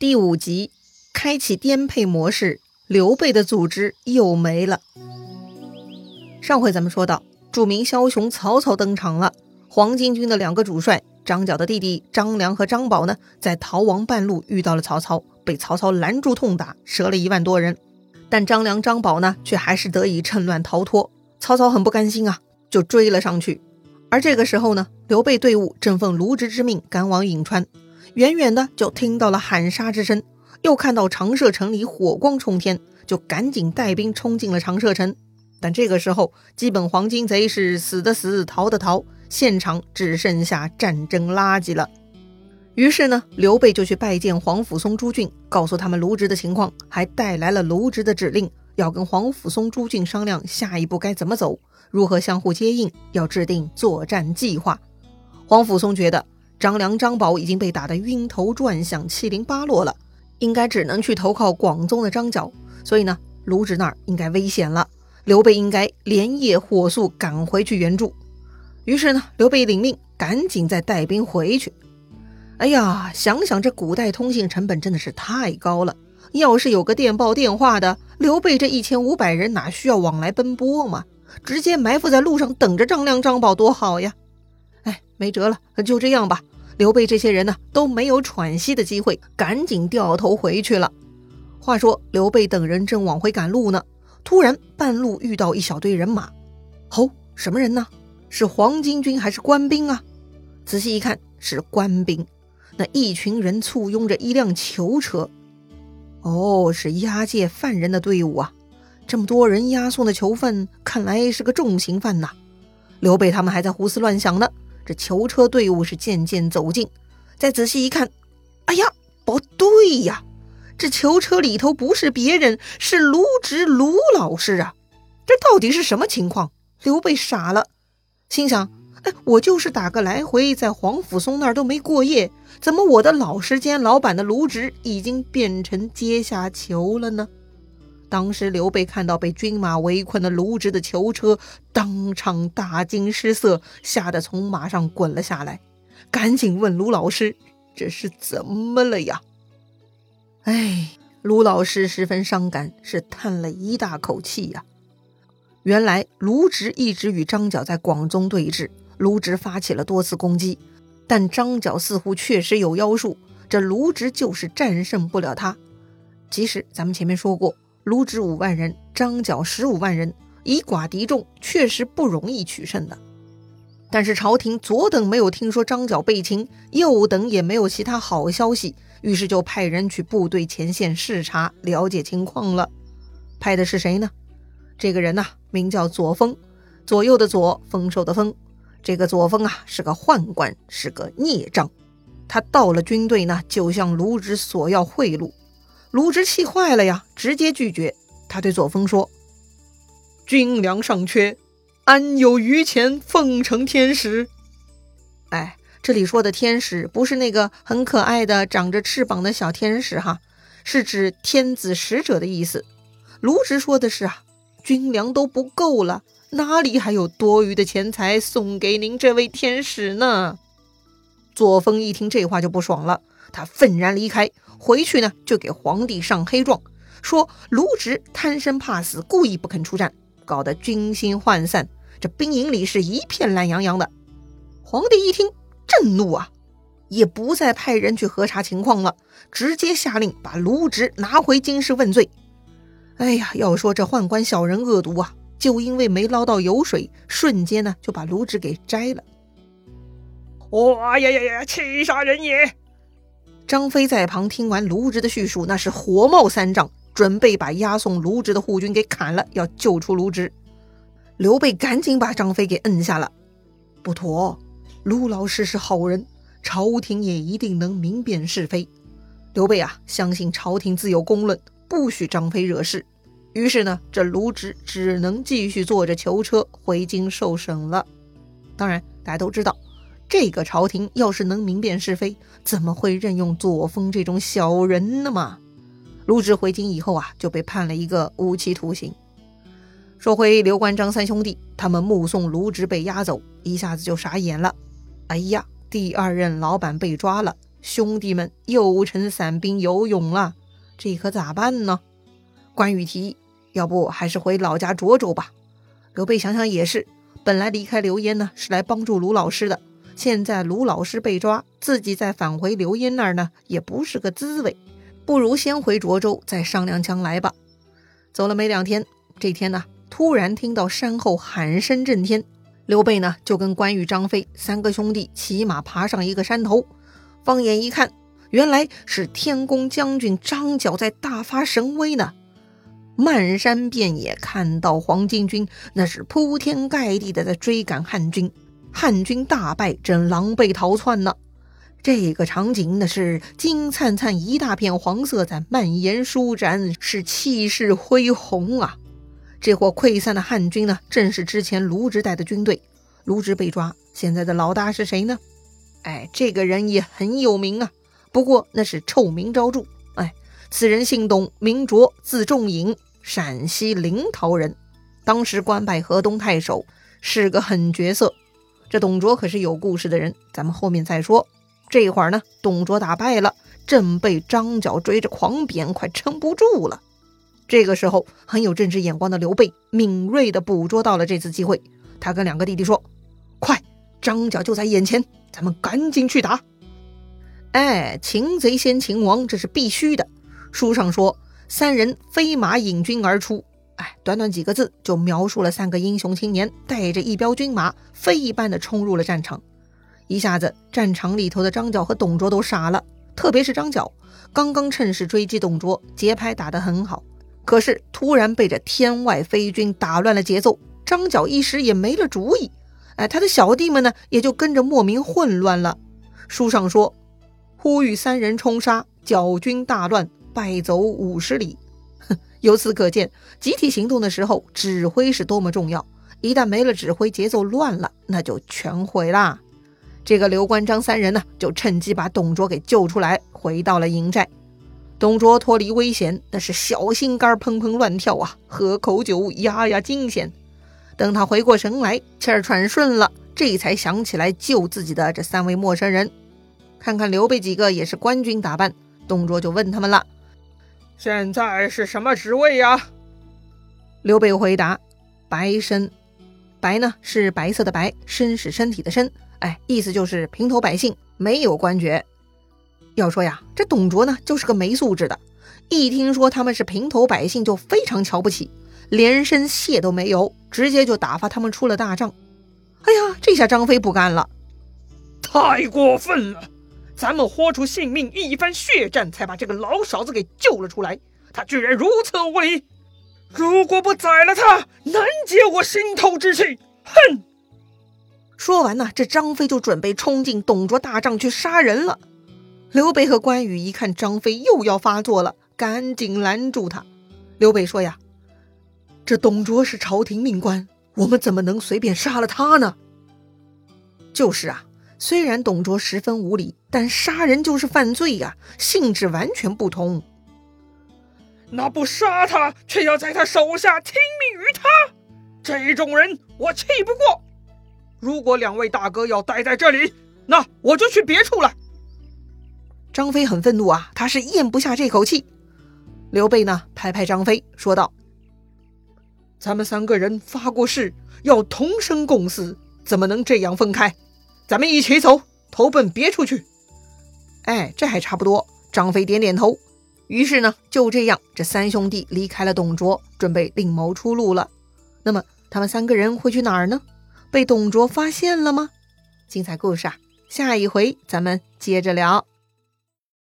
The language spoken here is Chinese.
第五集，开启颠沛模式，刘备的组织又没了。上回咱们说到，著名枭雄曹操登场了。黄巾军的两个主帅，张角的弟弟张良和张宝呢，在逃亡半路遇到了曹操，被曹操拦住痛打，折了一万多人。但张良、张宝呢，却还是得以趁乱逃脱。曹操很不甘心啊，就追了上去。而这个时候呢，刘备队伍正奉卢植之命赶往颍川。远远的就听到了喊杀之声，又看到长社城里火光冲天，就赶紧带兵冲进了长社城。但这个时候，基本黄巾贼是死的死，逃的逃，现场只剩下战争垃圾了。于是呢，刘备就去拜见黄甫松、朱俊，告诉他们卢植的情况，还带来了卢植的指令，要跟黄甫松、朱俊商量下一步该怎么走，如何相互接应，要制定作战计划。黄甫松觉得。张良、张宝已经被打得晕头转向、七零八落了，应该只能去投靠广宗的张角。所以呢，卢植那儿应该危险了，刘备应该连夜火速赶回去援助。于是呢，刘备领命，赶紧再带兵回去。哎呀，想想这古代通信成本真的是太高了，要是有个电报电话的，刘备这一千五百人哪需要往来奔波嘛？直接埋伏在路上等着张良、张宝多好呀！没辙了，就这样吧。刘备这些人呢都没有喘息的机会，赶紧掉头回去了。话说刘备等人正往回赶路呢，突然半路遇到一小队人马。吼，什么人呢？是黄巾军还是官兵啊？仔细一看，是官兵。那一群人簇拥着一辆囚车。哦，是押解犯人的队伍啊！这么多人押送的囚犯，看来是个重刑犯呐。刘备他们还在胡思乱想呢。这囚车队伍是渐渐走近，再仔细一看，哎呀，不对呀！这囚车里头不是别人，是卢植卢老师啊！这到底是什么情况？刘备傻了，心想：哎，我就是打个来回，在黄甫松那儿都没过夜，怎么我的老师兼老板的卢植已经变成阶下囚了呢？当时刘备看到被军马围困的卢植的囚车，当场大惊失色，吓得从马上滚了下来，赶紧问卢老师：“这是怎么了呀？”哎，卢老师十分伤感，是叹了一大口气呀。原来卢植一直与张角在广宗对峙，卢植发起了多次攻击，但张角似乎确实有妖术，这卢植就是战胜不了他。即使咱们前面说过。卢植五万人，张角十五万人，以寡敌众，确实不容易取胜的。但是朝廷左等没有听说张角被擒，右等也没有其他好消息，于是就派人去部队前线视察，了解情况了。派的是谁呢？这个人呐，名叫左峰，左右的左，丰收的丰。这个左峰啊，是个宦官，是个孽障。他到了军队呢，就向卢植索要贿赂。卢植气坏了呀，直接拒绝。他对左峰说：“军粮尚缺，安有余钱奉承天使？”哎，这里说的天使不是那个很可爱的长着翅膀的小天使哈，是指天子使者的意思。卢植说的是啊，军粮都不够了，哪里还有多余的钱财送给您这位天使呢？左峰一听这话就不爽了，他愤然离开。回去呢，就给皇帝上黑状，说卢植贪生怕死，故意不肯出战，搞得军心涣散，这兵营里是一片懒洋洋的。皇帝一听，震怒啊，也不再派人去核查情况了，直接下令把卢植拿回京师问罪。哎呀，要说这宦官小人恶毒啊，就因为没捞到油水，瞬间呢就把卢植给摘了。哇呀呀呀，气杀人也！张飞在旁听完卢植的叙述，那是火冒三丈，准备把押送卢植的护军给砍了，要救出卢植。刘备赶紧把张飞给摁下了。不妥，卢老师是好人，朝廷也一定能明辨是非。刘备啊，相信朝廷自有公论，不许张飞惹事。于是呢，这卢植只能继续坐着囚车回京受审了。当然，大家都知道。这个朝廷要是能明辨是非，怎么会任用左峰这种小人呢嘛？卢植回京以后啊，就被判了一个无期徒刑。说回刘关张三兄弟，他们目送卢植被押走，一下子就傻眼了。哎呀，第二任老板被抓了，兄弟们又成散兵游勇了，这可咋办呢？关羽提议，要不还是回老家涿州吧。刘备想想也是，本来离开刘焉呢是来帮助卢老师的，现在卢老师被抓，自己再返回刘焉那儿呢，也不是个滋味。不如先回涿州，再商量将来吧。走了没两天，这天呢，突然听到山后喊声震天。刘备呢，就跟关羽、张飞三个兄弟骑马爬上一个山头，放眼一看，原来是天公将军张角在大发神威呢。漫山遍野看到黄巾军，那是铺天盖地的在追赶汉军，汉军大败，正狼狈逃窜呢。这个场景那是金灿灿一大片黄色在蔓延舒展，是气势恢宏啊！这伙溃散的汉军呢，正是之前卢植带的军队。卢植被抓，现在的老大是谁呢？哎，这个人也很有名啊，不过那是臭名昭著。哎，此人姓董，名卓，字仲颖，陕西临洮人，当时官拜河东太守，是个狠角色。这董卓可是有故事的人，咱们后面再说。这会儿呢，董卓打败了，正被张角追着狂扁，快撑不住了。这个时候，很有政治眼光的刘备敏锐地捕捉到了这次机会，他跟两个弟弟说：“快，张角就在眼前，咱们赶紧去打！”哎，擒贼先擒王，这是必须的。书上说，三人飞马引军而出。哎，短短几个字就描述了三个英雄青年带着一彪军马，飞一般的冲入了战场。一下子，战场里头的张角和董卓都傻了，特别是张角，刚刚趁势追击董卓，节拍打得很好，可是突然被这天外飞军打乱了节奏，张角一时也没了主意。哎，他的小弟们呢，也就跟着莫名混乱了。书上说，呼吁三人冲杀，角军大乱，败走五十里。由此可见，集体行动的时候，指挥是多么重要。一旦没了指挥，节奏乱了，那就全毁啦。这个刘关张三人呢，就趁机把董卓给救出来，回到了营寨。董卓脱离危险，那是小心肝砰砰乱跳啊，喝口酒压压惊险。等他回过神来，气儿喘顺了，这才想起来救自己的这三位陌生人。看看刘备几个也是官军打扮，董卓就问他们了：“现在是什么职位呀？”刘备回答：“白身。白呢是白色的白，身是身体的身。”哎，意思就是平头百姓没有官爵。要说呀，这董卓呢就是个没素质的，一听说他们是平头百姓就非常瞧不起，连声谢都没有，直接就打发他们出了大帐。哎呀，这下张飞不干了，太过分了！咱们豁出性命一番血战，才把这个老小子给救了出来，他居然如此无礼！如果不宰了他，难解我心头之气！哼！说完呢，这张飞就准备冲进董卓大帐去杀人了。刘备和关羽一看张飞又要发作了，赶紧拦住他。刘备说：“呀，这董卓是朝廷命官，我们怎么能随便杀了他呢？”就是啊，虽然董卓十分无礼，但杀人就是犯罪呀，性质完全不同。那不杀他，却要在他手下听命于他，这种人我气不过。如果两位大哥要待在这里，那我就去别处了。张飞很愤怒啊，他是咽不下这口气。刘备呢，拍拍张飞说道：“咱们三个人发过誓，要同生共死，怎么能这样分开？咱们一起走，投奔别处去。”哎，这还差不多。张飞点点头。于是呢，就这样，这三兄弟离开了董卓，准备另谋出路了。那么，他们三个人会去哪儿呢？被董卓发现了吗？精彩故事啊，下一回咱们接着聊。